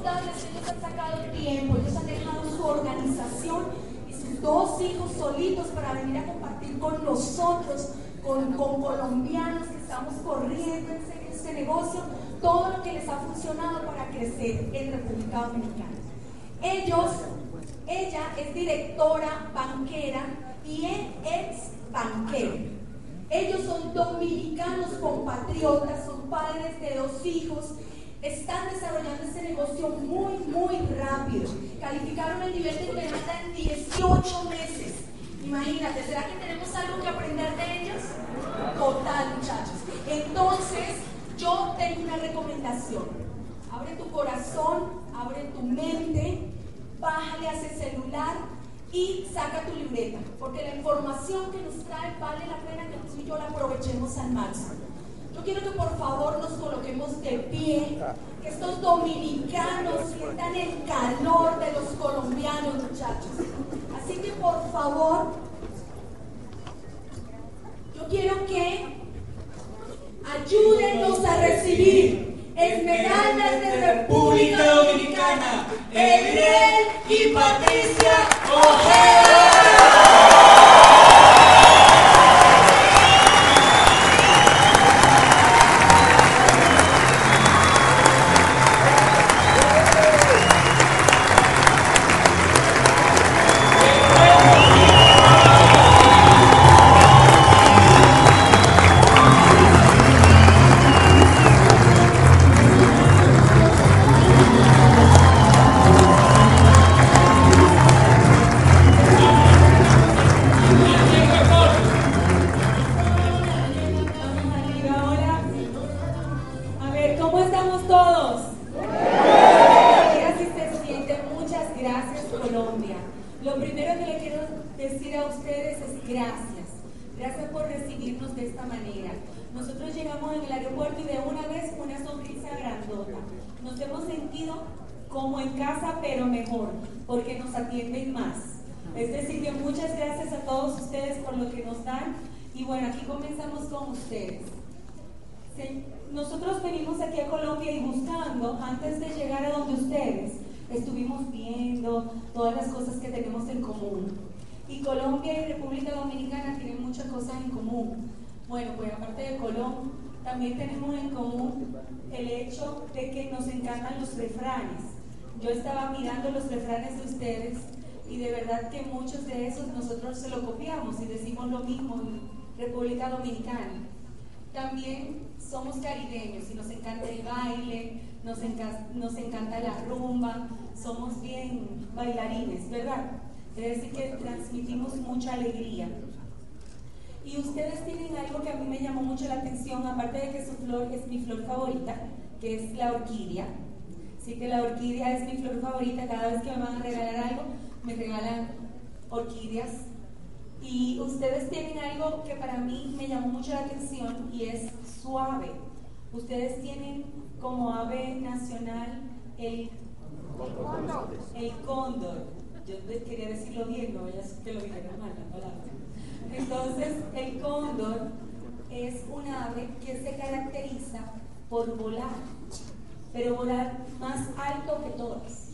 ellos han sacado tiempo, ellos han dejado su organización y sus dos hijos solitos para venir a compartir con nosotros, con, colombianos que estamos corriendo en este negocio, todo lo que les ha funcionado para crecer en República Dominicana. Ellos, ella es directora banquera y ex banquero. Ellos son dominicanos compatriotas, son padres de dos hijos están desarrollando este negocio muy, muy rápido. Calificaron el nivel de Esmeralda en 18 meses. Imagínate, ¿será que tenemos algo que aprender de ellos? Total, muchachos. Entonces, yo tengo una recomendación. Abre tu corazón, abre tu mente, bájale a ese celular y saca tu libreta, porque la información que nos trae vale la pena que tú y yo la aprovechemos al máximo. Yo quiero que por favor nos coloquemos de pie, que estos dominicanos sientan el calor de los colombianos, muchachos. Así que por favor, yo quiero que ayúdenos a recibir esmeraldas de República Dominicana, Edriel y Patricia Ojeda. Nosotros venimos aquí a Colombia y buscando, antes de llegar a donde ustedes, estuvimos viendo todas las cosas que tenemos en común. Y Colombia y República Dominicana tienen muchas cosas en común. Bueno, pues aparte de Colombia, también tenemos en común el hecho de que nos encantan los refranes. Yo estaba mirando los refranes de ustedes y de verdad que muchos de esos nosotros se lo copiamos y decimos lo mismo en República Dominicana. También somos caribeños y nos encanta el baile, nos, nos encanta la rumba, somos bien bailarines, ¿verdad? Es decir, que transmitimos mucha alegría. Y ustedes tienen algo que a mí me llamó mucho la atención, aparte de que su flor es mi flor favorita, que es la orquídea. Así que la orquídea es mi flor favorita, cada vez que me van a regalar algo, me regalan orquídeas y ustedes tienen algo que para mí me llamó mucho la atención y es suave. Ustedes tienen como ave nacional el cóndor. El cóndor. Yo quería decirlo bien, no ya que lo dijeron mal la palabra. Entonces, el cóndor es un ave que se caracteriza por volar, pero volar más alto que todas.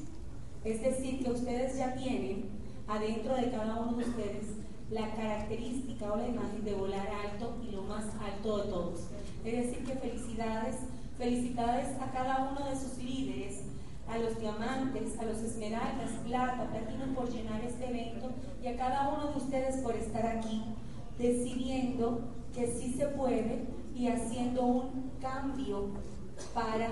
Es decir, que ustedes ya tienen adentro de cada uno de ustedes la característica o la imagen de volar alto y lo más alto de todos. Es decir, que felicidades, felicidades a cada uno de sus líderes, a los diamantes, a los esmeraldas, plata, platino por llenar este evento y a cada uno de ustedes por estar aquí decidiendo que sí se puede y haciendo un cambio para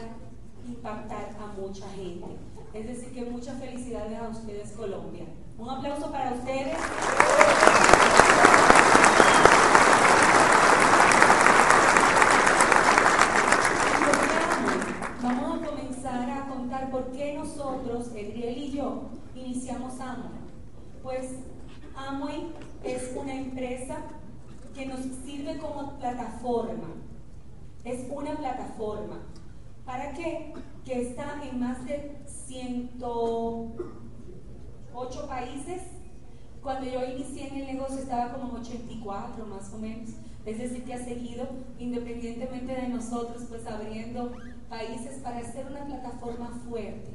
impactar a mucha gente. Es decir, que muchas felicidades a ustedes Colombia. Un aplauso para ustedes. Vamos a comenzar a contar por qué nosotros, Edriel y yo, iniciamos Amway. Pues Amway es una empresa que nos sirve como plataforma. Es una plataforma. ¿Para qué? Que está en más de 100 ocho países. Cuando yo inicié en el negocio estaba como en 84 más o menos. Es decir, que ha seguido, independientemente de nosotros, pues abriendo países para hacer una plataforma fuerte.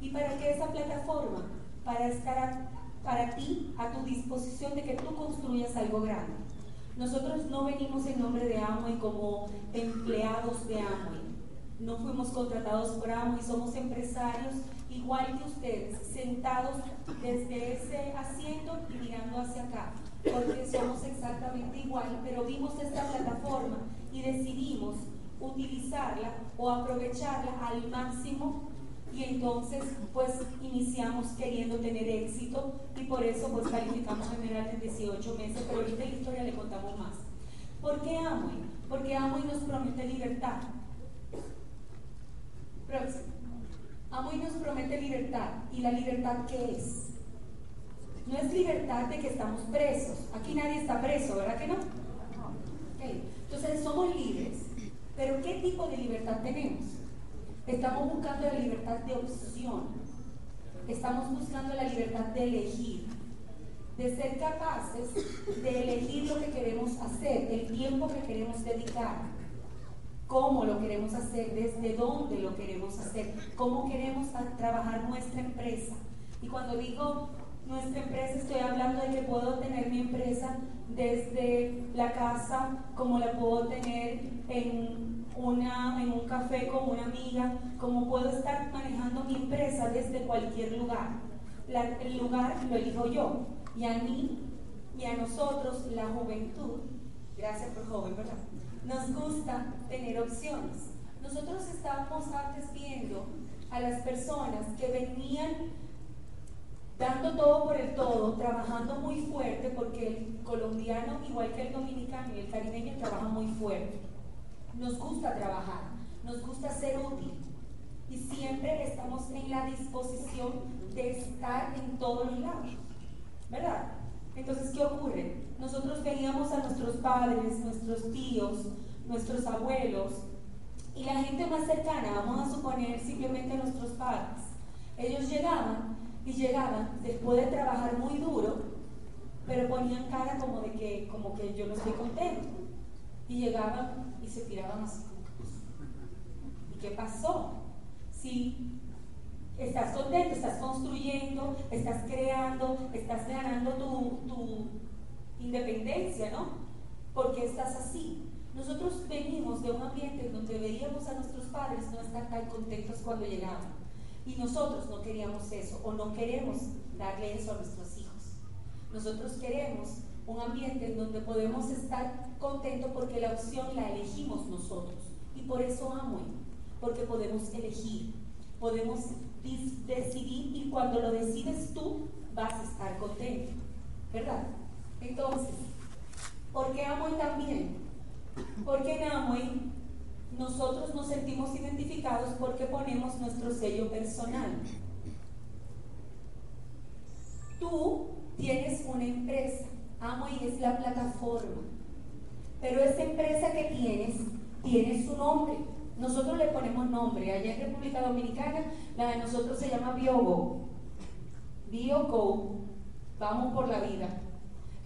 ¿Y para qué esa plataforma? Para estar para ti a tu disposición de que tú construyas algo grande. Nosotros no venimos en nombre de Amway como empleados de Amway. No fuimos contratados por Amway, somos empresarios igual que ustedes, sentados desde ese asiento y mirando hacia acá, porque somos exactamente igual, pero vimos esta plataforma y decidimos utilizarla o aprovecharla al máximo y entonces pues iniciamos queriendo tener éxito y por eso pues calificamos general en 18 meses, pero ahorita la historia le contamos más. ¿Por qué Amway? Porque Amway nos promete libertad. Próximo. Amway nos promete libertad. ¿Y la libertad qué es? No es libertad de que estamos presos. Aquí nadie está preso, ¿verdad que no? Entonces somos libres. Pero ¿qué tipo de libertad tenemos? Estamos buscando la libertad de opción. Estamos buscando la libertad de elegir. De ser capaces de elegir lo que queremos hacer, el tiempo que queremos dedicar, cómo lo queremos hacer, desde dónde lo queremos hacer, cómo queremos trabajar nuestra empresa. Y cuando digo nuestra empresa, estoy hablando de que puedo tener mi empresa desde la casa, como la puedo tener en una, en un café con una amiga, como puedo estar manejando mi empresa desde cualquier lugar. el lugar lo elijo yo. Y a mí y a nosotros, la juventud, gracias por joven, ¿verdad? Nos gusta tener opciones. Nosotros estábamos antes viendo a las personas que venían dando todo por el todo, trabajando muy fuerte, porque el colombiano, igual que el dominicano y el caribeño, trabaja muy fuerte. Nos gusta trabajar, nos gusta ser útil. Y siempre estamos en la disposición de estar en todos lados, ¿verdad? Entonces, ¿qué ocurre? Nosotros veíamos a nuestros padres, nuestros tíos, nuestros abuelos y la gente más cercana, vamos a suponer simplemente nuestros padres. Ellos llegaban y llegaban después de trabajar muy duro, pero ponían cara como de que, como que yo no estoy contento. Y llegaban y se tiraban así. ¿Y qué pasó? Si estás contento, estás construyendo, estás creando, estás ganando tu, independencia, ¿no? ¿Por qué estás así? Nosotros venimos de un ambiente donde veíamos a nuestros padres no estar tan contentos cuando llegaban. Y nosotros no queríamos eso o no queremos darle eso a nuestros hijos. Nosotros queremos un ambiente en donde podemos estar contentos porque la opción la elegimos nosotros. Y por eso amo, porque podemos elegir, podemos decidir y cuando lo decides tú vas a estar contento, ¿verdad? Entonces, ¿por qué amo también? Porque en Amway nosotros nos sentimos identificados porque ponemos nuestro sello personal. Tú tienes una empresa y es la plataforma. Pero esa empresa que tienes tiene su nombre. Nosotros le ponemos nombre. Allá en República Dominicana, la de nosotros se llama BioGo. BioGo. Vamos por la vida.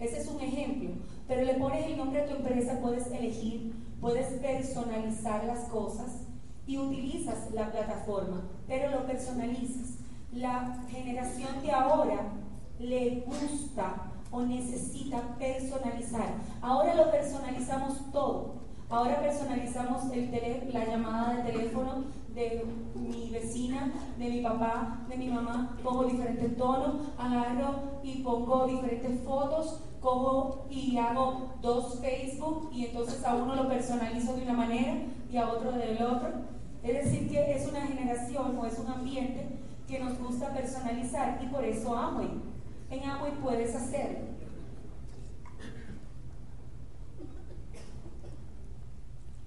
Ese es un ejemplo. Pero le pones el nombre a tu empresa, puedes elegir, puedes personalizar las cosas y utilizas la plataforma, pero lo personalizas. La generación de ahora le gusta o necesita personalizar. Ahora lo personalizamos todo. Ahora personalizamos el la llamada de teléfono de mi vecina, de mi papá, de mi mamá, pongo diferentes tonos, agarro y pongo diferentes fotos, cojo y hago dos Facebook y entonces a uno lo personalizo de una manera y a otro del otro. Es decir, que es una generación o es un ambiente que nos gusta personalizar y por eso amo en Amway puedes hacerlo.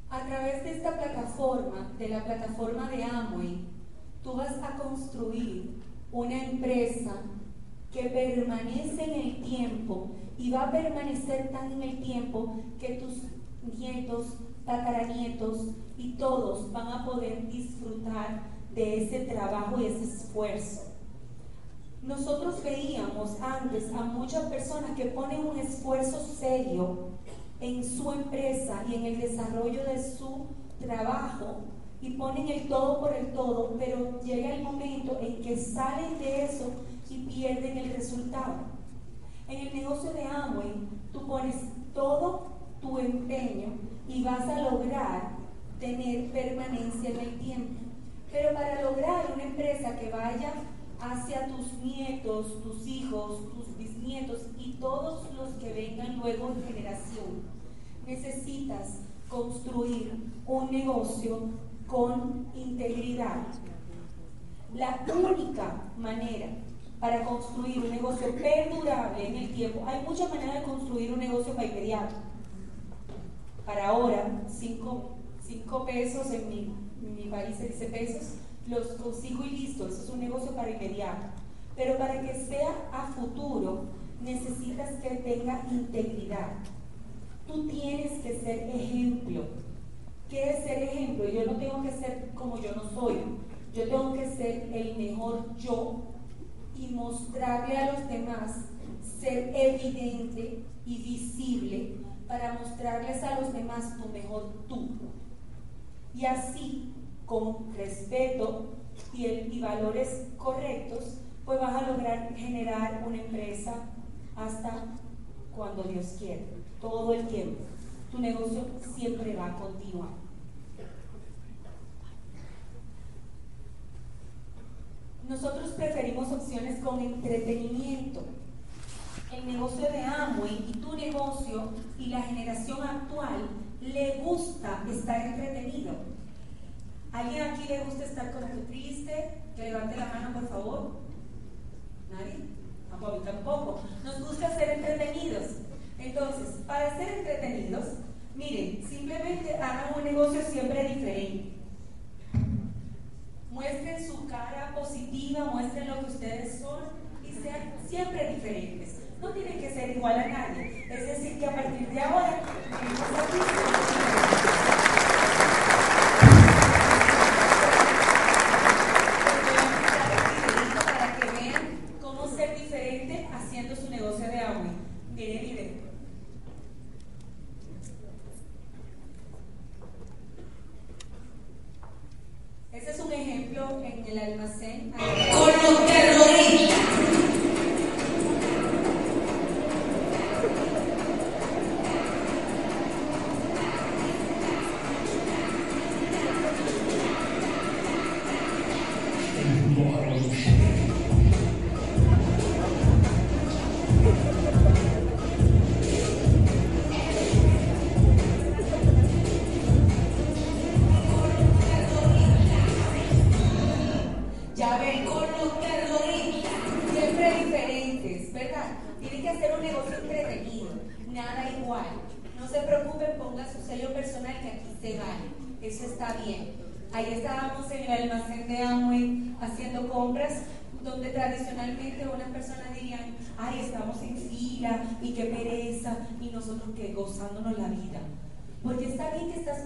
A través de esta plataforma, de la plataforma de Amway, tú vas a construir una empresa que permanece en el tiempo y va a permanecer tan en el tiempo que tus nietos, tataranietos y todos van a poder disfrutar de ese trabajo y ese esfuerzo. Nosotros veíamos antes a muchas personas que ponen un esfuerzo serio en su empresa y en el desarrollo de su trabajo y ponen el todo por el todo, pero llega el momento en que salen de eso y pierden el resultado. En el negocio de Amway, tú pones todo tu empeño y vas a lograr tener permanencia en el tiempo. Pero para lograr una empresa que vaya hacia tus nietos, tus hijos, tus bisnietos y todos los que vengan luego en generación, necesitas construir un negocio con integridad. La única manera para construir un negocio perdurable en el tiempo, hay muchas maneras de construir un negocio para inmediato. Para ahora, cinco, pesos en mi, en mi país se dice pesos, los consigo y listo, eso es un negocio para inmediato. Pero para que sea a futuro, necesitas que tenga integridad. Tú tienes que ser ejemplo. ¿Qué es ser ejemplo? Yo no tengo que ser como yo no soy. Yo tengo que ser el mejor yo y mostrarle a los demás, ser evidente y visible para mostrarles a los demás tu mejor tú. Y así con respeto y, valores correctos, pues vas a lograr generar una empresa hasta cuando Dios quiera, todo el tiempo. Tu negocio siempre va a continuar. Nosotros preferimos opciones con entretenimiento. El negocio de Amway y tu negocio y la generación actual le gusta estar entretenido ¿Alguien aquí le gusta estar como que triste? Que levante la mano, por favor. ¿Nadie? Tampoco, tampoco. Nos gusta ser entretenidos. Entonces, para ser entretenidos, miren, simplemente hagan un negocio siempre diferente. Muestren su cara positiva, muestren lo que ustedes son y sean siempre diferentes. No tienen que ser igual a nadie. Es decir, que a partir de ahora, Daniela Macen,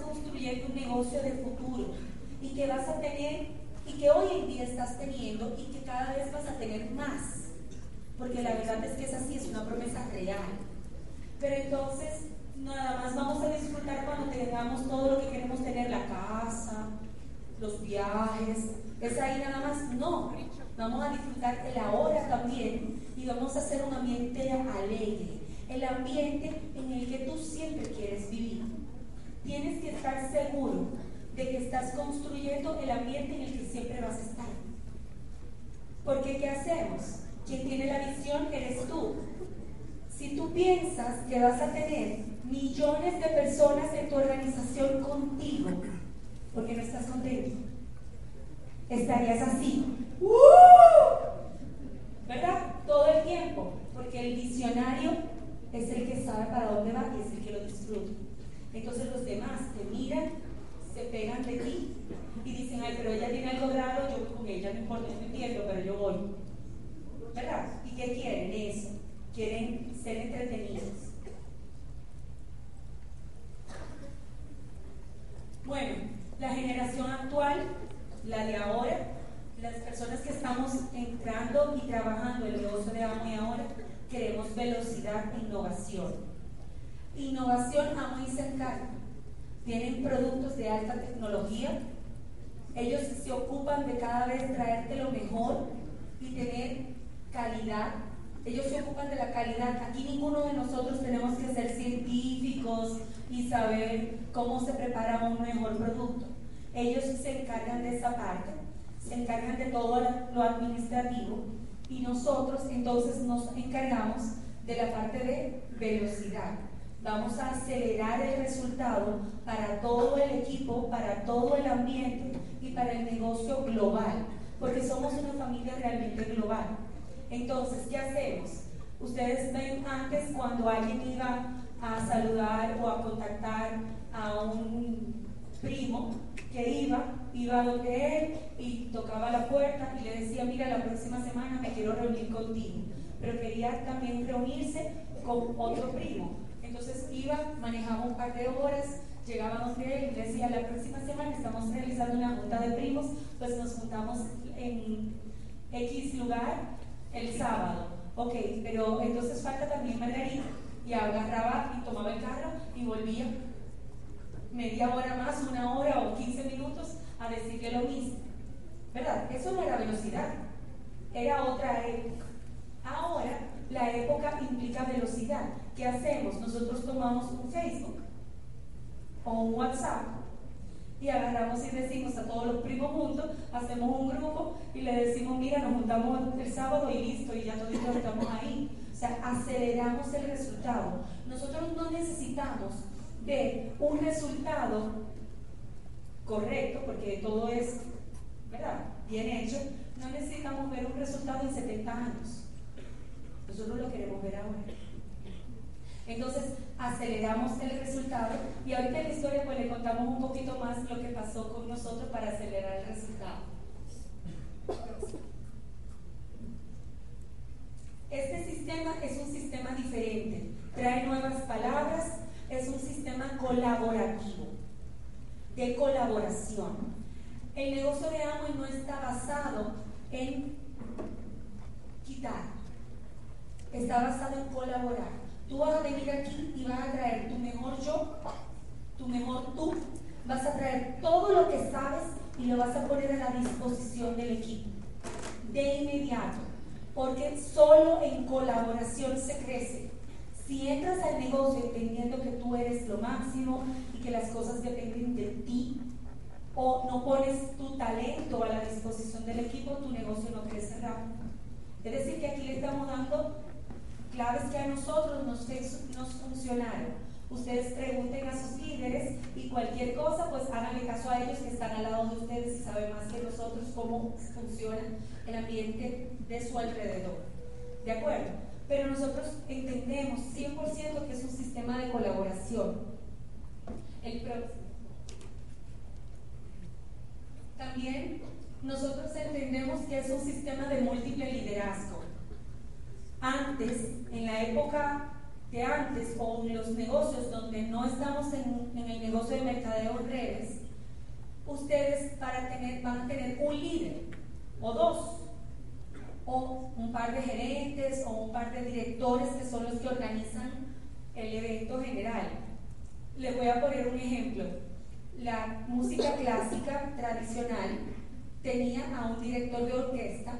construyendo un negocio de futuro y que vas a tener y que hoy en día estás teniendo y que cada vez vas a tener más. Porque la verdad es que es así, es una promesa real. Pero entonces, nada más vamos a disfrutar cuando tengamos todo lo que queremos tener, la casa, los viajes, es ahí nada más. No, vamos a disfrutar el ahora también y vamos a hacer un ambiente alegre, el ambiente en el que tú siempre quieres vivir. Tienes que estar seguro de que estás construyendo el ambiente en el que siempre vas a estar. Porque ¿qué hacemos? Quien tiene la visión eres tú. Si tú piensas que vas a tener millones de personas en tu organización contigo, porque no estás contento, estarías así. ¡Uh! ¿Verdad? Todo el tiempo, porque el visionario es el que sabe para dónde va y es el que lo disfruta. Entonces los demás te miran, se pegan de ti y dicen, ay, pero ella tiene algo raro, yo con ella, no importa, no entiendo, pero yo voy. ¿Verdad? ¿Y qué quieren? Eso. Quieren ser entretenidos. Bueno, la generación actual, la de ahora, las personas que estamos entrando y trabajando el negocio de amo y ahora, queremos velocidad e innovación innovación a muy cercana. Tienen productos de alta tecnología. Ellos se ocupan de cada vez traerte lo mejor y tener calidad. Ellos se ocupan de la calidad. Aquí ninguno de nosotros tenemos que ser científicos y saber cómo se prepara un mejor producto. Ellos se encargan de esa parte, se encargan de todo lo administrativo y nosotros entonces nos encargamos de la parte de velocidad. Vamos a acelerar el resultado para todo el equipo, para todo el ambiente y para el negocio global, porque somos una familia realmente global. Entonces, ¿qué hacemos? Ustedes ven antes cuando alguien iba a saludar o a contactar a un primo que iba, iba donde él y tocaba la puerta y le decía, mira, la próxima semana me quiero reunir contigo, pero quería también reunirse con otro primo. Entonces iba, manejaba un par de horas, llegaba donde él y decía, la próxima semana estamos realizando una junta de primos, pues nos juntamos en X lugar el sábado. Ok, pero entonces falta también Margarita. Y agarraba y tomaba el carro y volvía media hora más, una hora o 15 minutos a decirle lo mismo. ¿Verdad? Eso no era velocidad, era otra época. Ahora la época implica velocidad. ¿Qué hacemos? Nosotros tomamos un Facebook o un WhatsApp y agarramos y decimos a todos los primos juntos, hacemos un grupo y le decimos, mira, nos juntamos el sábado y listo, y ya todos estamos ahí. O sea, aceleramos el resultado. Nosotros no necesitamos de un resultado correcto, porque todo es, ¿verdad? Bien hecho. No necesitamos ver un resultado en 70 anos. Nosotros lo queremos ver ahora. Entonces aceleramos el resultado y ahorita en la historia pues le contamos un poquito más lo que pasó con nosotros para acelerar el resultado. Este sistema es un sistema diferente, trae nuevas palabras, es un sistema colaborativo, de colaboración. El negocio de Amway no está basado en quitar, está basado en colaborar. Tú vas a venir aquí y vas a traer tu mejor yo, tu mejor tú, vas a traer todo lo que sabes y lo vas a poner a la disposición del equipo de inmediato, porque solo en colaboración se crece. Si entras al negocio entendiendo que tú eres lo máximo y que las cosas dependen de ti, o no pones tu talento a la disposición del equipo, tu negocio no crece rápido. Es decir, que aquí le estamos dando claves que a nosotros nos, nos funcionaron. Ustedes pregunten a sus líderes y cualquier cosa, pues háganle caso a ellos que están al lado de ustedes y saben más que nosotros cómo funciona el ambiente de su alrededor. ¿De acuerdo? Pero nosotros entendemos 100% que es un sistema de colaboración. También nosotros entendemos que es un sistema de múltiple liderazgo antes, en la época de antes o en los negocios donde no estamos en, el negocio de mercadeo en redes, ustedes para tener, van a tener un líder o dos o un par de gerentes o un par de directores que son los que organizan el evento general. Les voy a poner un ejemplo. La música clásica tradicional tenía a un director de orquesta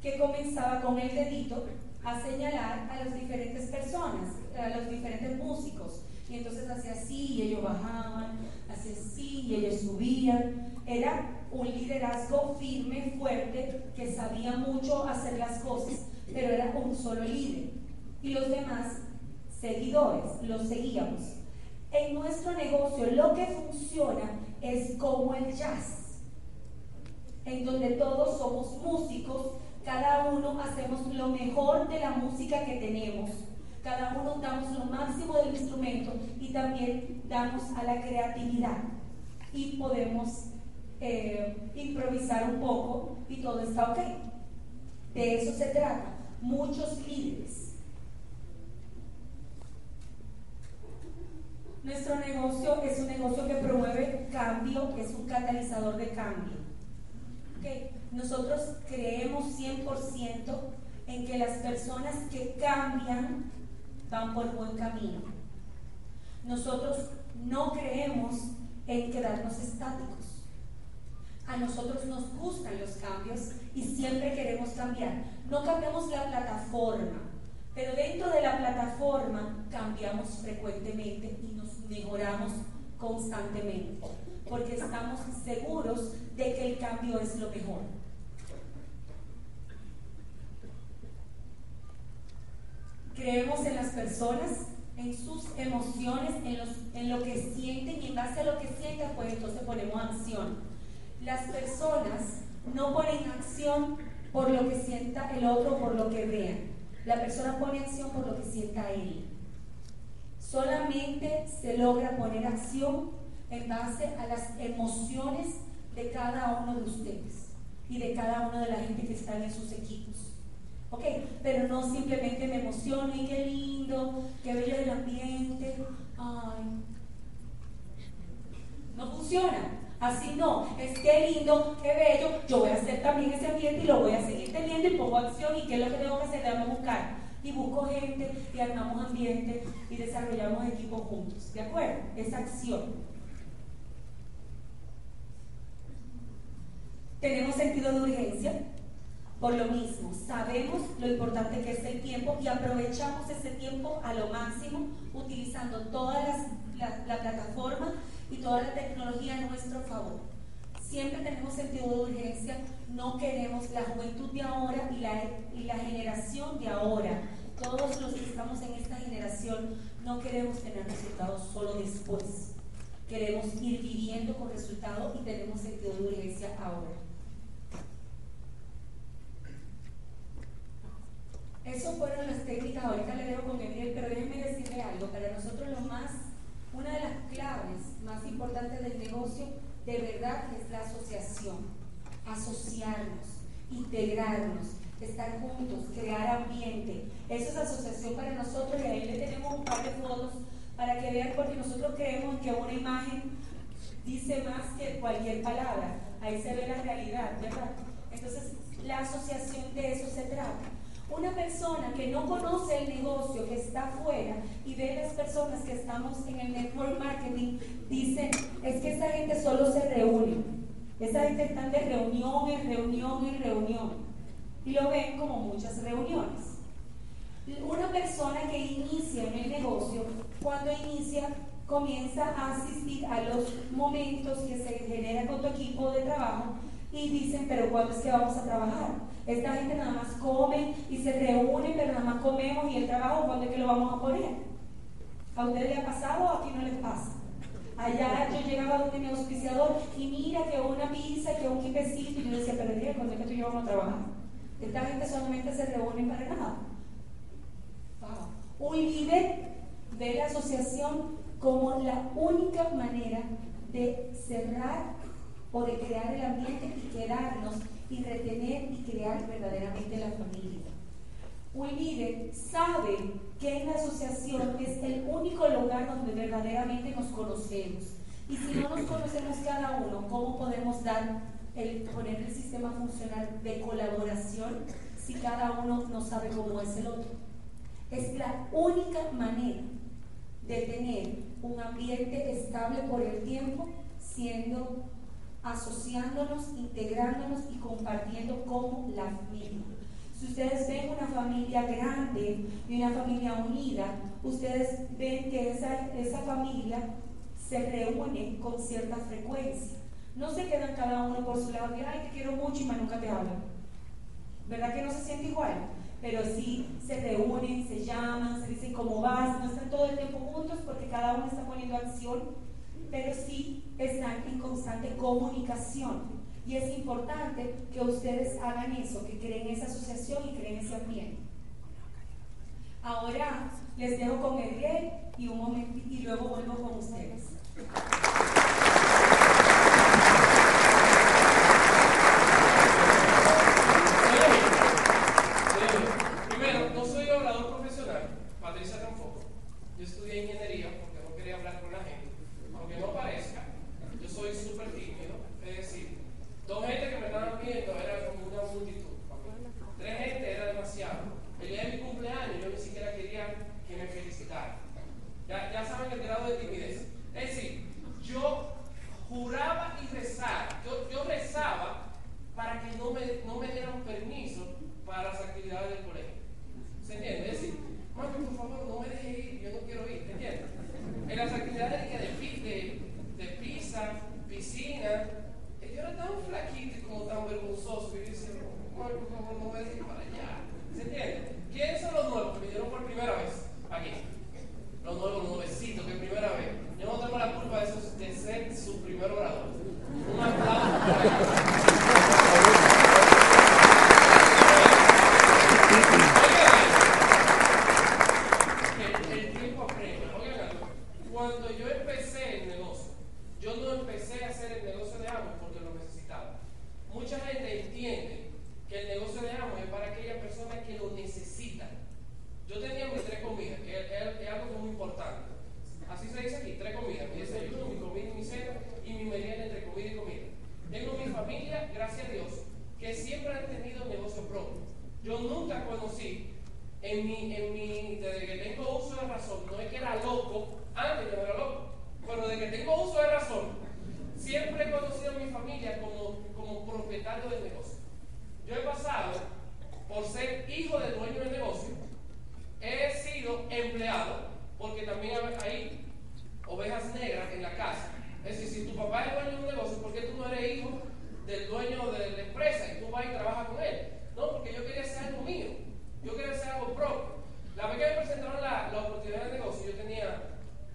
que comenzaba con el dedito a señalar a las diferentes personas, a los diferentes músicos. Y entonces hacía así y ellos bajaban, hacía así y ellos subían. Era un liderazgo firme, fuerte, que sabía mucho hacer las cosas, pero era un solo líder. Y los demás seguidores, los seguíamos. En nuestro negocio lo que funciona es como el jazz, en donde todos somos músicos cada uno hacemos lo mejor de la música que tenemos. Cada uno damos lo máximo del instrumento y también damos a la creatividad. Y podemos eh, improvisar un poco y todo está ok. De eso se trata. Muchos líderes. Nuestro negocio es un negocio que promueve cambio, es un catalizador de cambio. Nosotros creemos 100% en que las personas que cambian van por buen camino. Nosotros no creemos en quedarnos estáticos. A nosotros nos gustan los cambios y siempre queremos cambiar. No cambiamos la plataforma, pero dentro de la plataforma cambiamos frecuentemente y nos mejoramos constantemente, porque estamos seguros de que el cambio es lo mejor. Creemos en las personas, en sus emociones, en, los, en lo que sienten y en base a lo que sienten, pues entonces ponemos acción. Las personas no ponen acción por lo que sienta el otro, por lo que vean. La persona pone acción por lo que sienta él. Solamente se logra poner acción en base a las emociones de cada uno de ustedes y de cada una de la gente que están en sus equipos. ¿Ok? Pero no simplemente me emociono y qué lindo, qué bello el ambiente. Ay. No funciona. Así no. Es qué lindo, qué bello. Yo voy a hacer también ese ambiente y lo voy a seguir teniendo y pongo acción. ¿Y qué es lo que tengo que hacer? Debo buscar. Y busco gente y armamos ambiente y desarrollamos equipos juntos. ¿De acuerdo? Es acción. Tenemos sentido de urgencia. Por lo mismo, sabemos lo importante que es el tiempo y aprovechamos ese tiempo a lo máximo utilizando toda la, plataforma y toda la tecnología a nuestro favor. Siempre tenemos sentido de urgencia, no queremos la juventud de ahora y la, y la generación de ahora. Todos los que estamos en esta generación no queremos tener resultados solo después. Queremos ir viviendo con resultados y tenemos sentido de urgencia ahora. Esas fueron las técnicas, ahorita le dejo con Gabriel, pero déjenme decirle algo, para nosotros lo más, una de las claves más importantes del negocio de verdad es la asociación, asociarnos, integrarnos, estar juntos, crear ambiente. Eso es asociación para nosotros y ahí le tenemos un par de fotos para que vean, porque nosotros creemos que una imagen dice más que cualquier palabra. Ahí se ve la realidad, ¿verdad? Entonces, la asociación de eso se trata. Una persona que no conoce el negocio, que está afuera y ve las personas que estamos en el network marketing, dicen, es que esa gente solo se reúne. Esa gente está de reunión en reunión en reunión. Y lo ven como muchas reuniones. Una persona que inicia en el negocio, cuando inicia, comienza a asistir a los momentos que se generan con tu equipo de trabajo y dicen, pero ¿cuándo es que vamos a trabajar? Esta gente nada más come y se reúne, pero nada más comemos y el trabajo, ¿cuándo es que lo vamos a poner? ¿A ustedes les ha pasado o aquí no les pasa? Allá yo llegaba donde mi auspiciador y mira que una pizza, que un quipecito, y yo decía, pero día, ¿cuándo es que tú y yo vamos a trabajar? Esta gente solamente se reúne para nada. Un líder ve la asociación como la única manera de cerrar o de crear el ambiente y quedarnos y retener y crear verdaderamente la familia. Un líder sabe que en la asociación es el único lugar donde verdaderamente nos conocemos. Y si no nos conocemos cada uno, ¿cómo podemos dar el, poner el sistema funcional de colaboración si cada uno no sabe cómo es el otro? Es la única manera de tener un ambiente estable por el tiempo siendo asociándonos, integrándonos y compartiendo como la familia. Si ustedes ven una familia grande y una familia unida, ustedes ven que esa, esa familia se reúne con cierta frecuencia. No se quedan cada uno por su lado y, ay, te quiero mucho y más nunca te hablan. ¿Verdad que no se siente igual? Pero sí se reúnen, se llaman, se dicen cómo vas, no están todo el tiempo juntos porque cada uno está poniendo acción pero sí están en constante comunicación. Y es importante que ustedes hagan eso, que creen esa asociación y creen ese ambiente. Ahora les dejo con Gabriel y un momento y luego vuelvo con ustedes.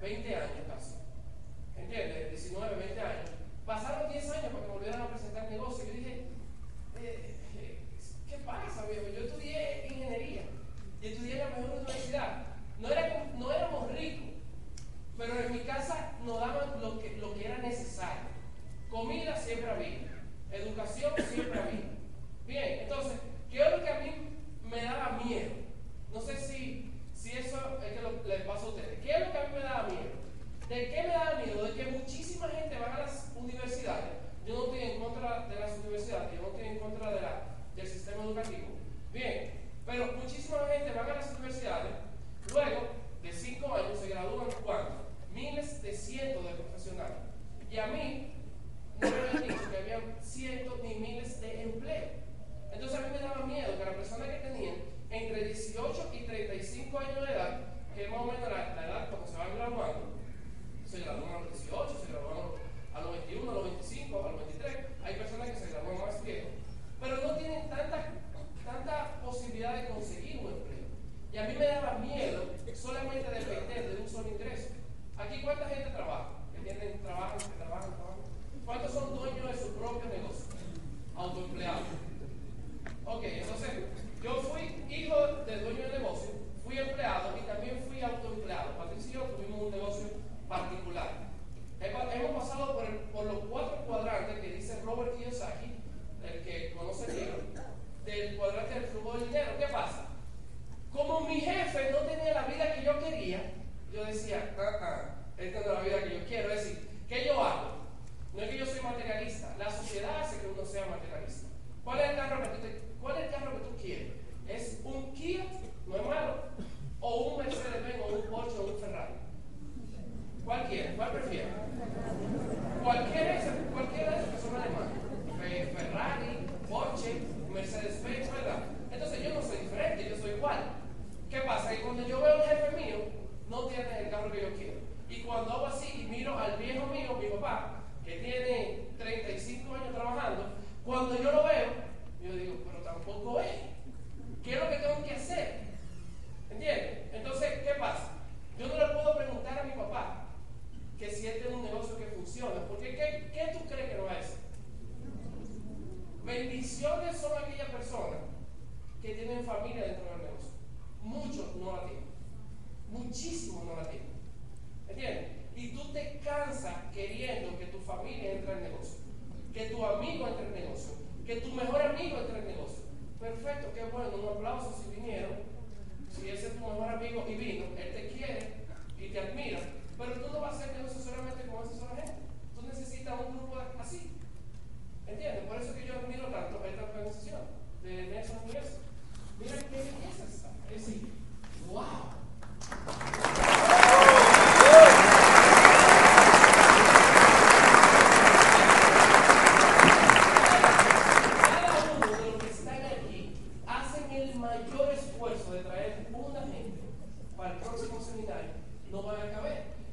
20 yo quería, yo decía, ah, ah, esta es la vida que yo quiero. Es decir, que yo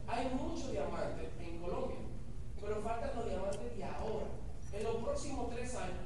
Hay muchos diamantes en Colombia, pero faltan los diamantes de ahora. En los próximos tres años,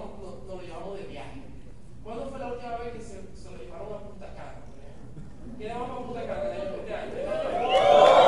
llevaron, lo, lo llevamos de viaje. ¿Cuándo fue la última vez que se, se lo llevaron a Punta Cana? Quedamos con Punta Cana, este año.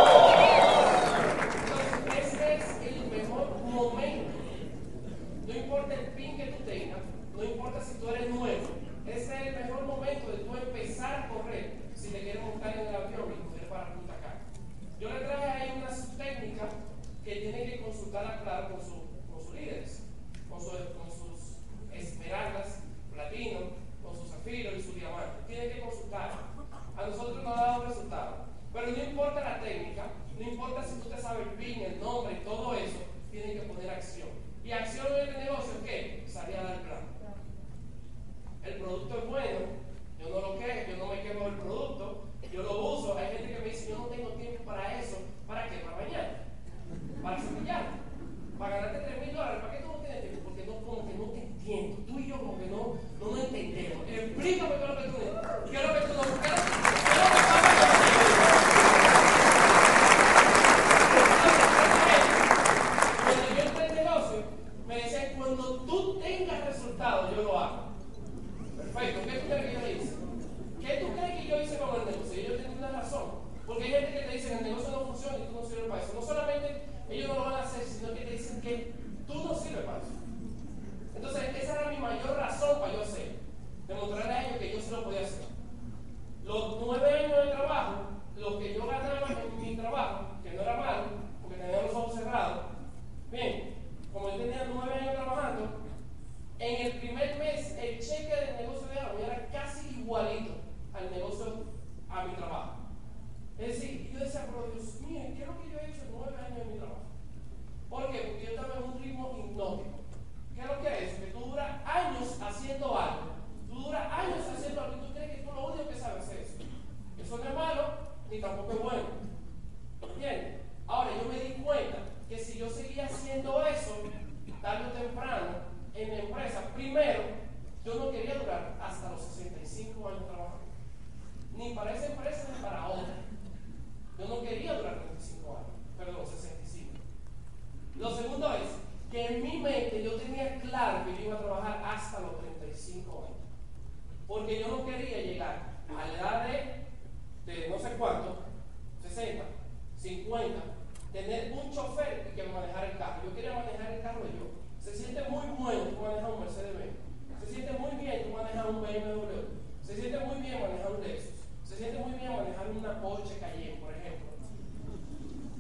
Porsche Cayenne, por ejemplo.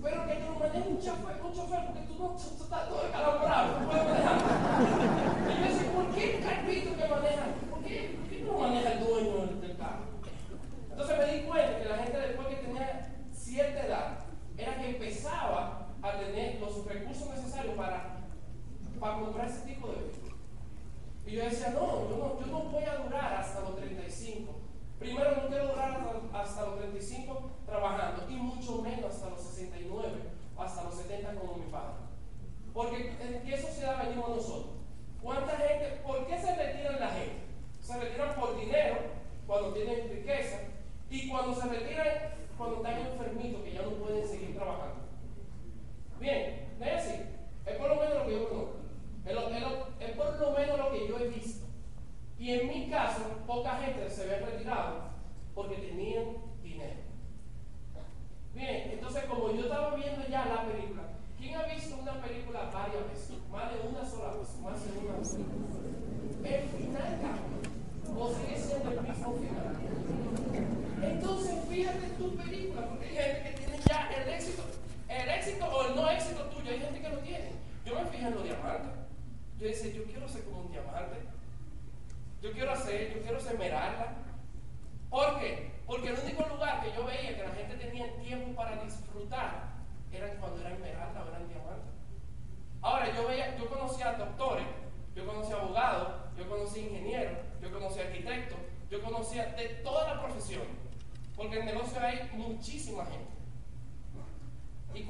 Pero que te lo maneje un chofer, un chofer, porque tú no, tú, tú,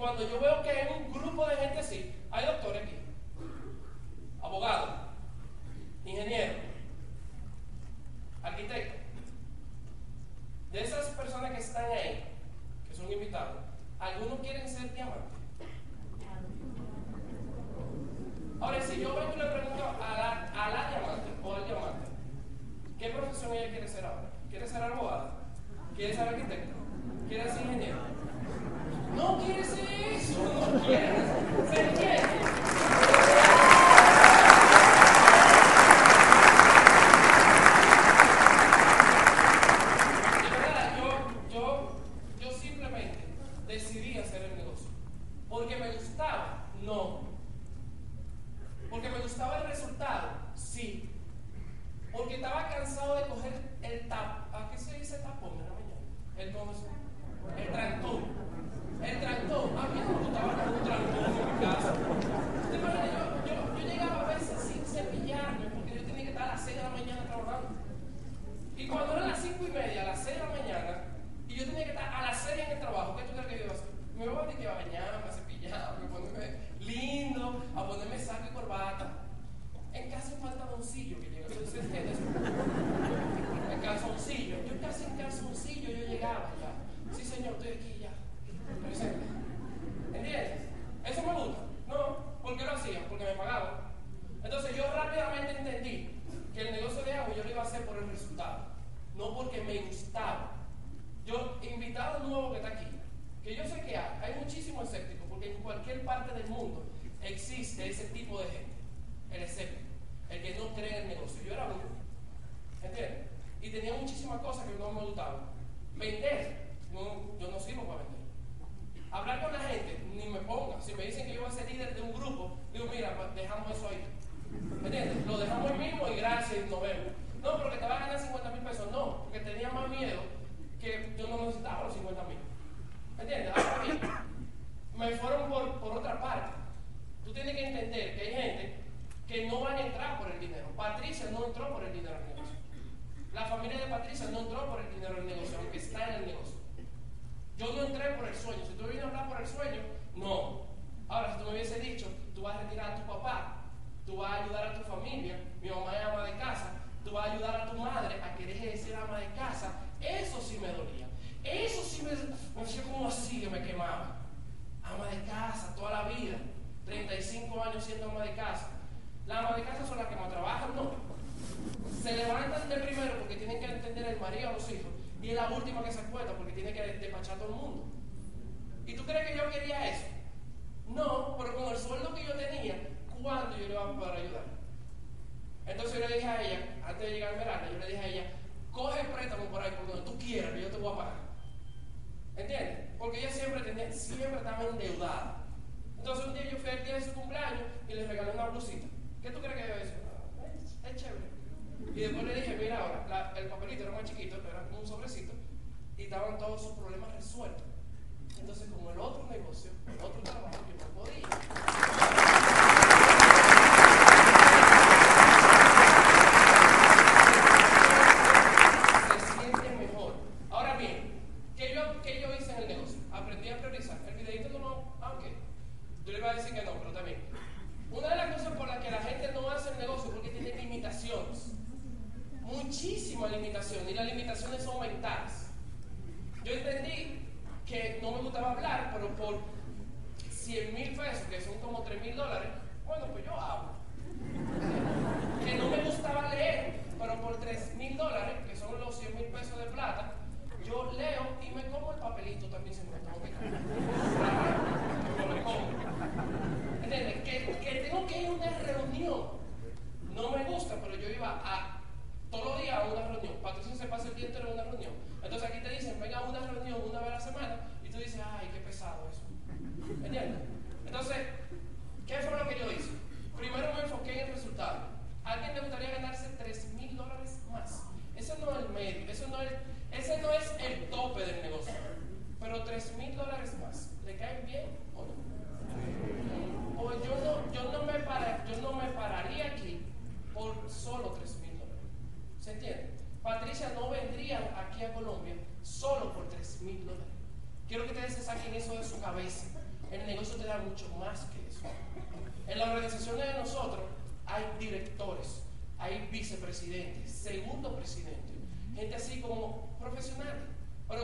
cuando yo veo que hay un grupo de gente así, hay doctores aquí, abogados, ingenieros, arquitectos. De esas personas que están ahí, que son invitados, algunos quieren ser diamantes. Ahora, si yo vengo y le pregunto a la, a la diamante o al diamante, ¿qué profesión ella quiere ser ahora? ¿Quiere ser abogada? ¿Quiere ser arquitecto? ¿Quiere ser ingeniero? No quiere ser eso, no quiere ser quién. De verdad, yo, yo, yo simplemente decidí hacer el negocio. Porque me gustaba, no. Porque me gustaba el resultado, sí. Porque estaba cansado de coger el tap. ¿A qué se dice tapón en la mañana? El cómo se- El tractor. El tractor. A mí no me gustaba coger un tractor en mi casa. ¿Te imaginas? Yo, yo, yo llegaba a veces sin cepillarme porque yo tenía que estar a las 6 de la mañana trabajando. Y cuando eran las 5 y media, a las 6 de la mañana, y yo tenía que estar a las 6 en el trabajo, ¿qué tú crees que yo iba a hacer? Me iba a tener que bañarme, a cepillarme, a ponerme lindo, a ponerme saco y corbata. En casa un pantaloncillo que llega. ¿Ustedes entienden eso? En calzoncillo. Yo casi en calzoncillo yo llegaba ya. Sí, señor, estoy aquí ya. Presente. ¿Entiendes? Eso me gusta. No, ¿por qué lo hacía? Porque me pagaban. Entonces yo rápidamente entendí que el negocio de agua yo lo iba a hacer por el resultado, no porque me gustaba. Yo, invitado nuevo que está aquí, que yo sé que hay, hay muchísimos escépticos, porque en cualquier parte del mundo existe ese tipo de gente, el escéptico, el que no cree en el negocio. Yo era uno, ¿entiendes? Y tenía muchísimas cosas que no me gustaban. Vender, no, yo no sirvo para vender. Hablar con la gente, ni me ponga. Si me dicen que yo voy a ser líder de un grupo, digo, mira, dejamos eso ahí. ¿Me entiendes? Lo dejamos ahí mismo y gracias y nos vemos. No, porque te vas a ganar 50 mil pesos. No, porque tenía más miedo que yo no necesitaba los 50 mil. ¿Me entiendes? Ahora bien, me fueron por, por otra parte. Tú tienes que entender que hay gente que no van a entrar por el dinero. Patricia no entró por el dinero al negocio. La familia de Patricia no entró por el dinero al negocio, aunque está en el negocio. Yo no entré por el sueño. Si tú vienes a hablar por el sueño, no. Ahora, si tú me hubiese dicho, tú vas a retirar a tu papá, tú vas a ayudar a tu familia, mi mamá es ama de casa, tú vas a ayudar a tu madre a que deje de ser ama de casa, eso sí me dolía. Eso sí me, me hacía como así que me quemaba. Ama de casa toda la vida, 35 años siendo ama de casa. Las amas de casa son las que más trabajan, no. Se levantan de primero porque tienen que entender el marido a los hijos y es la última que se acuerda porque tiene que despachar a todo el mundo. ¿Y tú crees que yo quería eso? No, pero con el sueldo que yo tenía, ¿cuándo yo le iba a poder ayudar? Entonces yo le dije a ella, antes de llegar al verano, yo le dije a ella, coge el préstamo por ahí, por donde tú quieras, que yo te voy a pagar. ¿Entiendes? Porque ella siempre, tenía, siempre estaba endeudada. Entonces un día yo fui al día de su cumpleaños y le regalé una blusita. ¿Qué tú crees que hice? "Ah, Es chévere. Y después le dije, mira ahora, el papelito era más chiquito, era como un sobrecito, y estaban todos sus problemas resueltos. Entonces, como el otro negocio, el otro trabajo, yo no podía.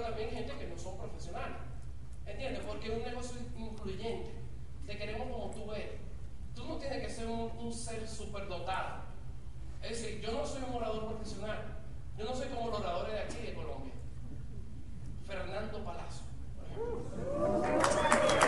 también gente que no son profesionales. ¿Entiendes? Porque es un negocio incluyente. Te queremos como tú eres. Tú no tienes que ser un, ser superdotado. Es decir, yo no soy un orador profesional. Yo no soy como los oradores de aquí de Colombia. Fernando Palazzo, por ejemplo.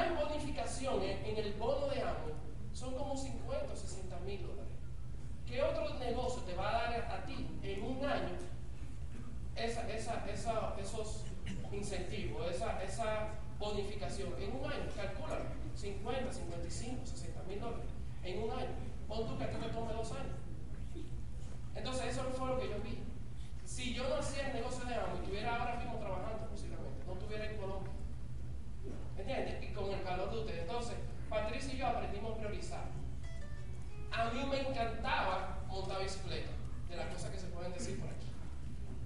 hay bonificaciones en el bono de amo, son como 50 o 60 mil dólares. ¿Qué otro negocio te va a dar a ti en un año esa, esa, esa, esos incentivos, esa, esa bonificación? En un año, calcúlalo, 50, 55, 60 mil dólares en un año. Pon tú que a ti te tome dos años. Entonces, eso fue lo que yo vi. Si yo no hacía el negocio de amo y estuviera ahora mismo trabajando posiblemente, no estuviera en Colombia, ¿Entiendes? Y con el calor de ustedes. Entonces, Patricia y yo aprendimos a priorizar. A mí me encantaba montar bicicleta, de las cosas que se pueden decir por aquí.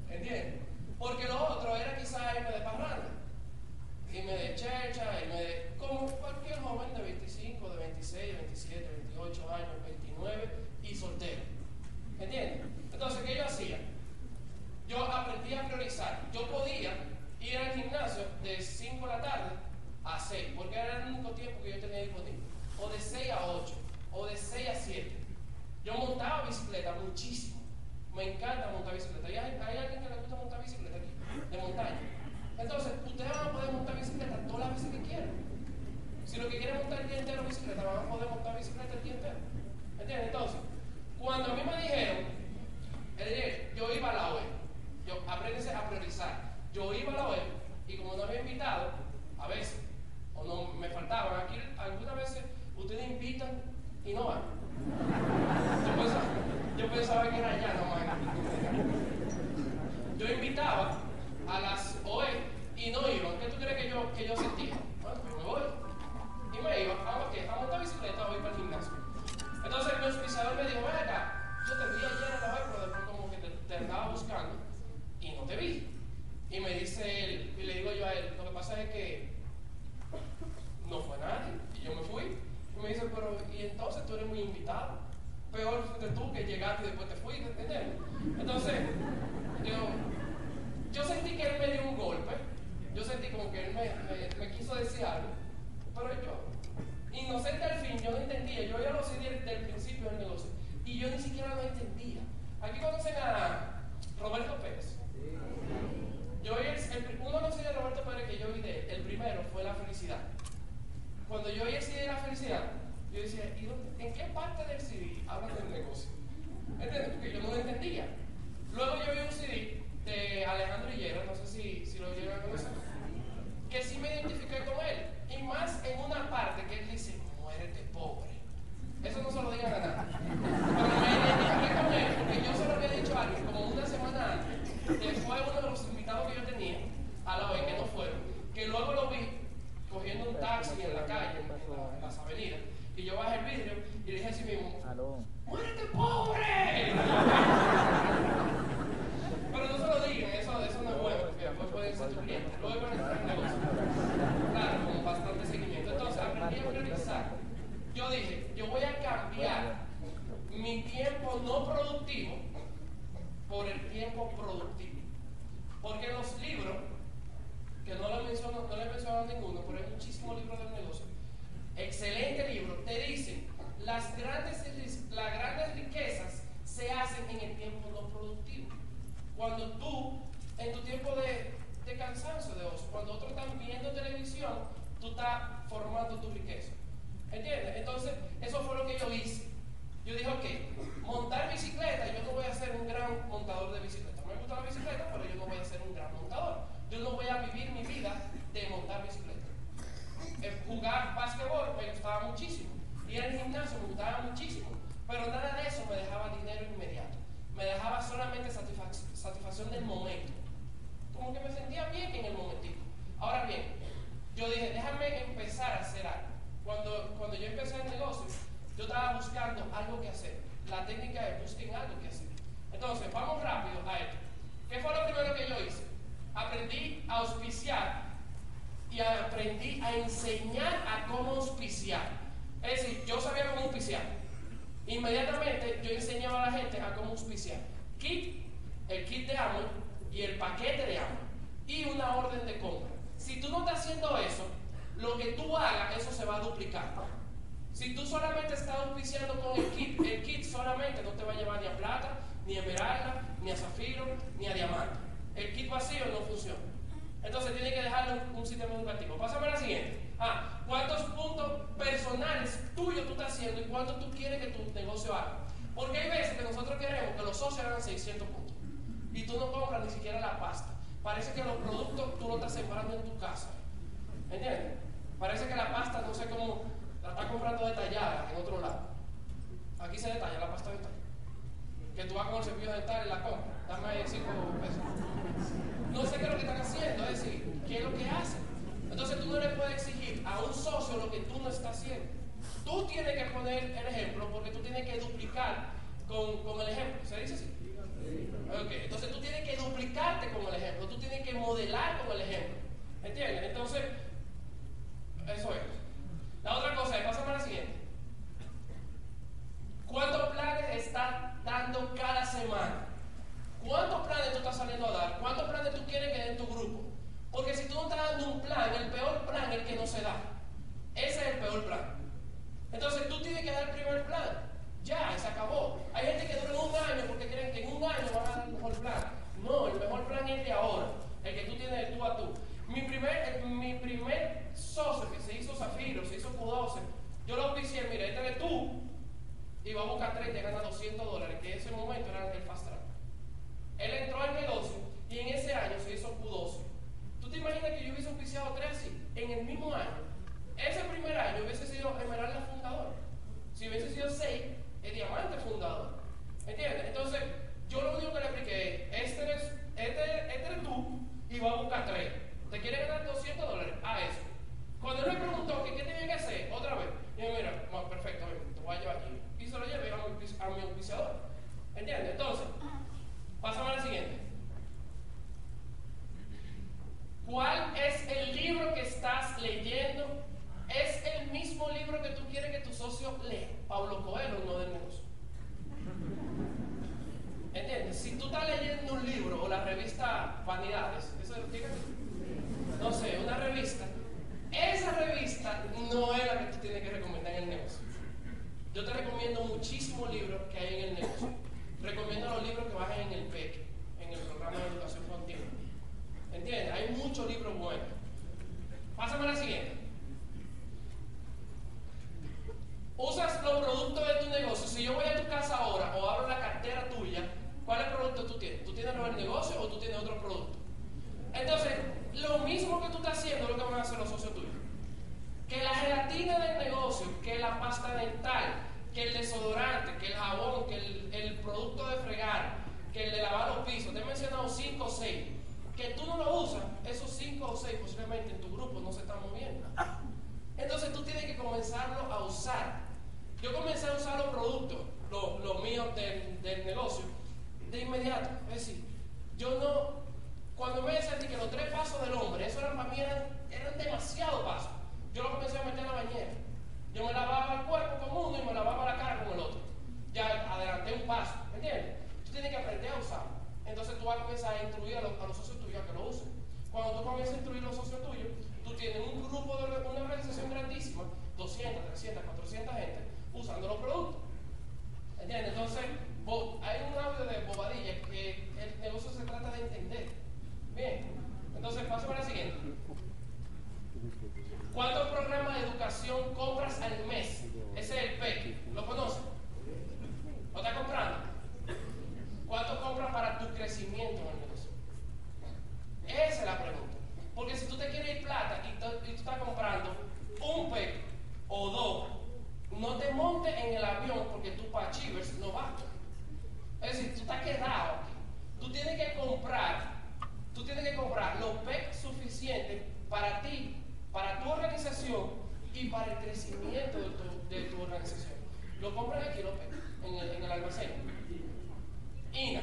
¿Entiendes? Porque lo otro era quizás irme de parranda, irme de checha, irme de. como cualquier joven de 25, de 26, 27, 28 años, O de 6 a 8, o de 6 a 7. Yo montaba bicicleta muchísimo. Me encanta montar bicicleta. Hay, alguien que le gusta montar bicicleta aquí? De montaña. Entonces, ustedes van a poder montar bicicleta todas las veces que quieran. Si lo que quieren montar el día entero bicicleta, van a poder montar bicicleta el día entero. ¿Entiendes? Entonces, cuando a mí me dijeron, yo iba a la web, yo a priorizar. Yo iba a la web Eli satisfacción del momento. Como que me sentía bien en el momentito. Ahora bien, yo dije, déjame empezar a hacer algo. Cuando, cuando yo empecé el negocio, yo estaba buscando algo que hacer. La técnica de busquen algo que hacer. Entonces, vamos rápido a esto. ¿Qué fue lo primero que yo hice? aprendí a auspiciar y aprendí a enseñar a cómo auspiciar. Es decir, yo sabía cómo auspiciar. Inmediatamente yo enseñaba a la gente a cómo auspiciar. Kit, el kit de Amway y el paquete de Amway y una orden de compra. Si tú no estás haciendo eso, lo que tú hagas, eso se va a duplicar. Si tú solamente estás auspiciando con el kit, el kit solamente no te va a llevar ni a plata, ni a esmeralda, ni a zafiro, ni a diamante el kit vacío no funciona. Entonces tiene que dejarlo un, sistema educativo. Pásame a la siguiente. Ah, ¿cuántos puntos personales tuyos tú estás haciendo y cuánto tú quieres que tu negocio haga? Porque hay veces que nosotros queremos que los socios hagan 600 puntos y tú no compras ni siquiera la pasta. Parece que los productos tú lo estás sembrando en tu casa. ¿Entiendes? Parece que la pasta, no sé cómo, la estás comprando detallada en otro lado. Aquí se detalla la pasta detallada que tú vas con el cepillo dental y la compra, dame 5 pesos. No sé qué es lo que están haciendo, es decir, qué es lo que hacen. Entonces tú no le puedes exigir a un socio lo que tú no estás haciendo. Tú tienes que poner el ejemplo porque tú tienes que duplicar con, con el ejemplo. ¿Se dice así? Okay. Entonces tú tienes que duplicarte con el ejemplo, tú tienes que modelar con el ejemplo. ¿Entiendes? Entonces, eso es. La otra cosa es, pásame a la siguiente. ¿Cuántos planes estás dando cada semana? Negocio o tú tienes otro producto? Entonces, lo mismo que tú estás haciendo es lo que van a hacer los socios tuyos. Que la gelatina del negocio, que la pasta dental, que el desodorante, que el jabón, que el, el producto de fregar, que el de lavar los pisos, te he mencionado 5 o 6, que tú no lo usas, esos 5 o 6 posiblemente en tu grupo no se están moviendo. Entonces tú tienes que comenzarlo a usar. Yo comencé a usar los productos, los, míos del, del, negocio, de inmediato. Es decir, yo no, cuando me decían que los tres pasos del hombre, eso eran, para mí eran, eran demasiado pasos. Yo lo comencé a meter en la bañera. Yo me lavaba el cuerpo con uno y me lavaba la cara con el otro. Ya adelanté un paso, ¿me entiendes? Tú tienes que aprender a usarlo. Entonces tú vas a comenzar a instruir a los, a los socios tuyos a que lo usen. Cuando tú comienzas a instruir a los socios tuyos, tú tienes un grupo de una organización grandísima, 200, 300, 400 gente, usando los productos. ¿Entiendes? Entonces, hay un audio de bobadilla que el negocio se trata de entender. Bien, entonces paso para la siguiente. ¿Cuántos programas de educación compras al mes? Ese es el PEC. ¿Lo conoces? ¿Lo estás comprando? ¿Cuánto compras para tu crecimiento en el negocio? Esa es la pregunta. Porque si tú te quieres ir plata y, tú estás comprando un PEC o dos, no te montes en el avión porque tú para Chivers no vas. Es decir, tú estás quedado aquí. Tú tienes que comprar, tú tienes que comprar los PEC suficientes para ti, para tu organización y para el crecimiento de tu, organización. Lo compras aquí, los PEC, en el, almacén. INA.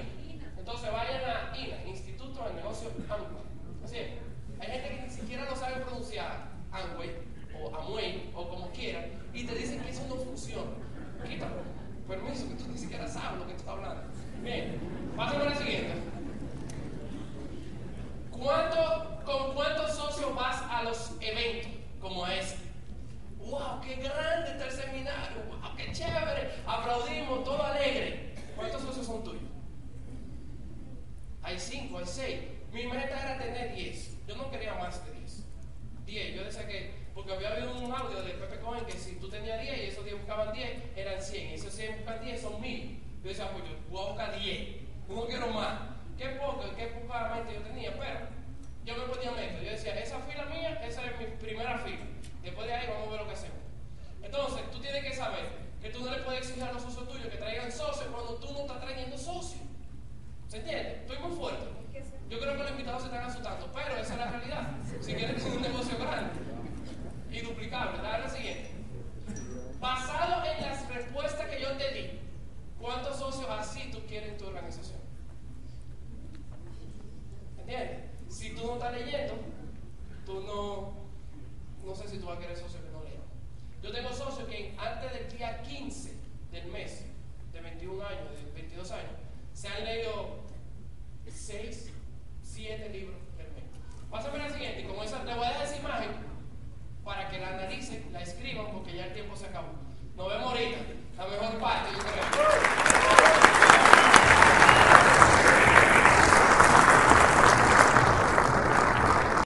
Entonces vayan a INA, Instituto de Negocios Amway.